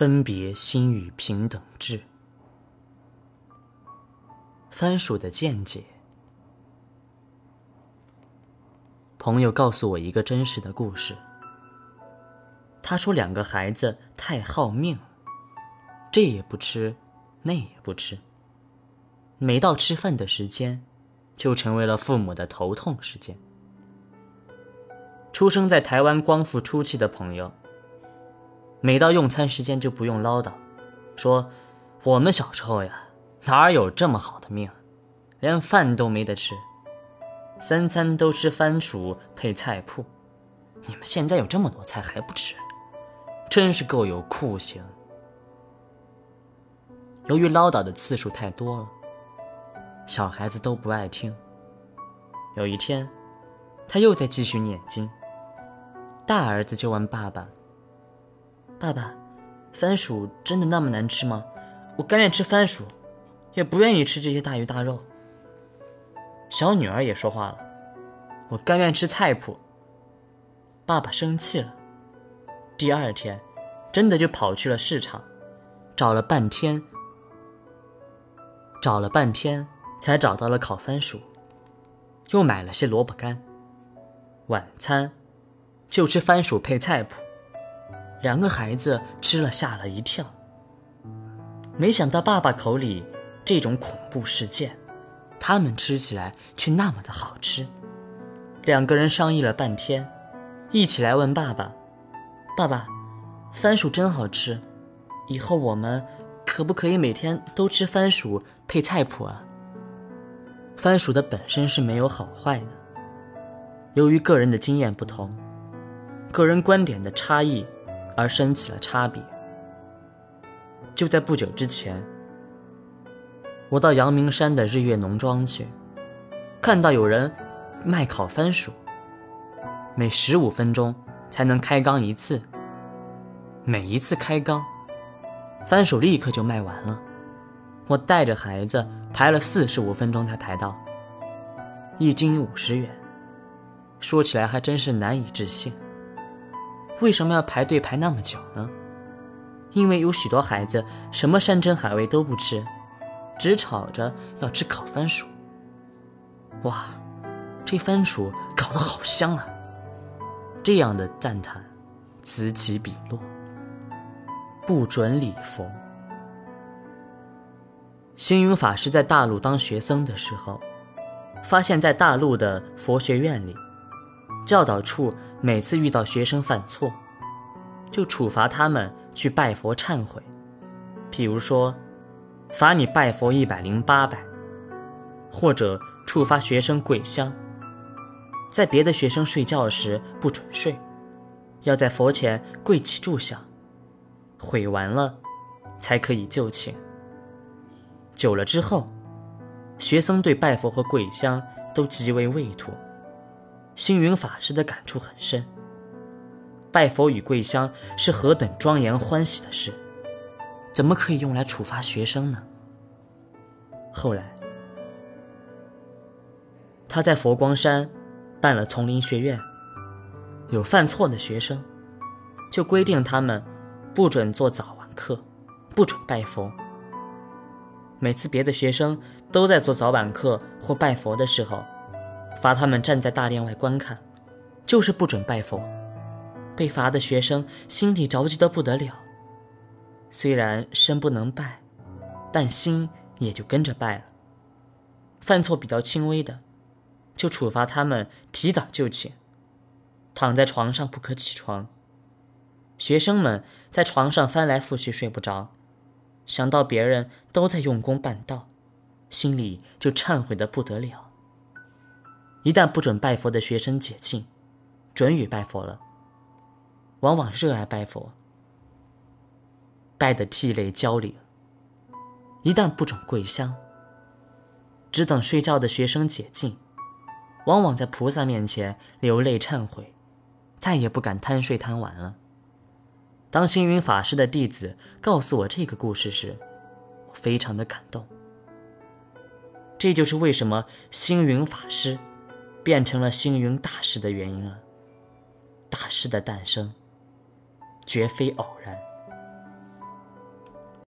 分别心与平等智。番薯的见解。朋友告诉我一个真实的故事。他说两个孩子太好命，这也不吃，那也不吃。每到吃饭的时间，就成为了父母的头痛时间。出生在台湾光复初期的朋友，每到用餐时间就不用唠叨，说我们小时候呀，哪有这么好的命，连饭都没得吃，三餐都吃番薯配菜铺。你们现在有这么多菜还不吃，真是够有酷刑。由于唠叨的次数太多了，小孩子都不爱听。有一天，他又在继续念经。大儿子就问爸爸：“爸爸，番薯真的那么难吃吗？我甘愿吃番薯，也不愿意吃这些大鱼大肉。”小女儿也说话了：“我甘愿吃菜谱。”爸爸生气了。第二天，真的就跑去了市场，找了半天，找了半天才找到了烤番薯，又买了些萝卜干。晚餐。就吃番薯配菜谱，两个孩子吃了吓了一跳。没想到爸爸口里这种恐怖事件，他们吃起来却那么的好吃。两个人商议了半天，一起来问爸爸：“爸爸，番薯真好吃，以后我们可不可以每天都吃番薯配菜谱啊？”番薯的本身是没有好坏的，由于个人的经验不同。个人观点的差异，而生起了差别。就在不久之前，我到阳明山的日月农庄去，看到有人卖烤番薯，每十五分钟才能开缸一次。每一次开缸，番薯立刻就卖完了。我带着孩子排了四十五分钟才排到，一斤五十元，说起来还真是难以置信。为什么要排队排那么久呢？因为有许多孩子什么山珍海味都不吃，只吵着要吃烤番薯。哇，这番薯烤得好香啊！这样的赞叹此起彼落。不准礼佛。星云法师在大陆当学僧的时候，发现，在大陆的佛学院里。教导处每次遇到学生犯错，就处罚他们去拜佛忏悔。譬如说，罚你拜佛一百零八拜，或者处罚学生跪香。在别的学生睡觉时不准睡，要在佛前跪起住下，悔完了才可以就寝。久了之后，学生对拜佛和跪香都极为畏妥。星云法师的感触很深。拜佛与跪香是何等庄严欢喜的事，怎么可以用来处罚学生呢？后来，他在佛光山办了丛林学院，有犯错的学生，就规定他们不准做早晚课，不准拜佛。每次别的学生都在做早晚课或拜佛的时候。罚他们站在大殿外观看，就是不准拜佛。被罚的学生心里着急得不得了。虽然身不能拜，但心也就跟着拜了。犯错比较轻微的，就处罚他们提早就寝，躺在床上不可起床。学生们在床上翻来覆去睡不着，想到别人都在用功办道，心里就忏悔得不得了。一旦不准拜佛的学生解禁，准予拜佛了，往往热爱拜佛，拜得涕泪交领。一旦不准跪香，只等睡觉的学生解禁，往往在菩萨面前流泪忏悔，再也不敢贪睡贪玩了。当星云法师的弟子告诉我这个故事时，我非常的感动。这就是为什么星云法师。变成了星云大师的原因了。大师的诞生，绝非偶然。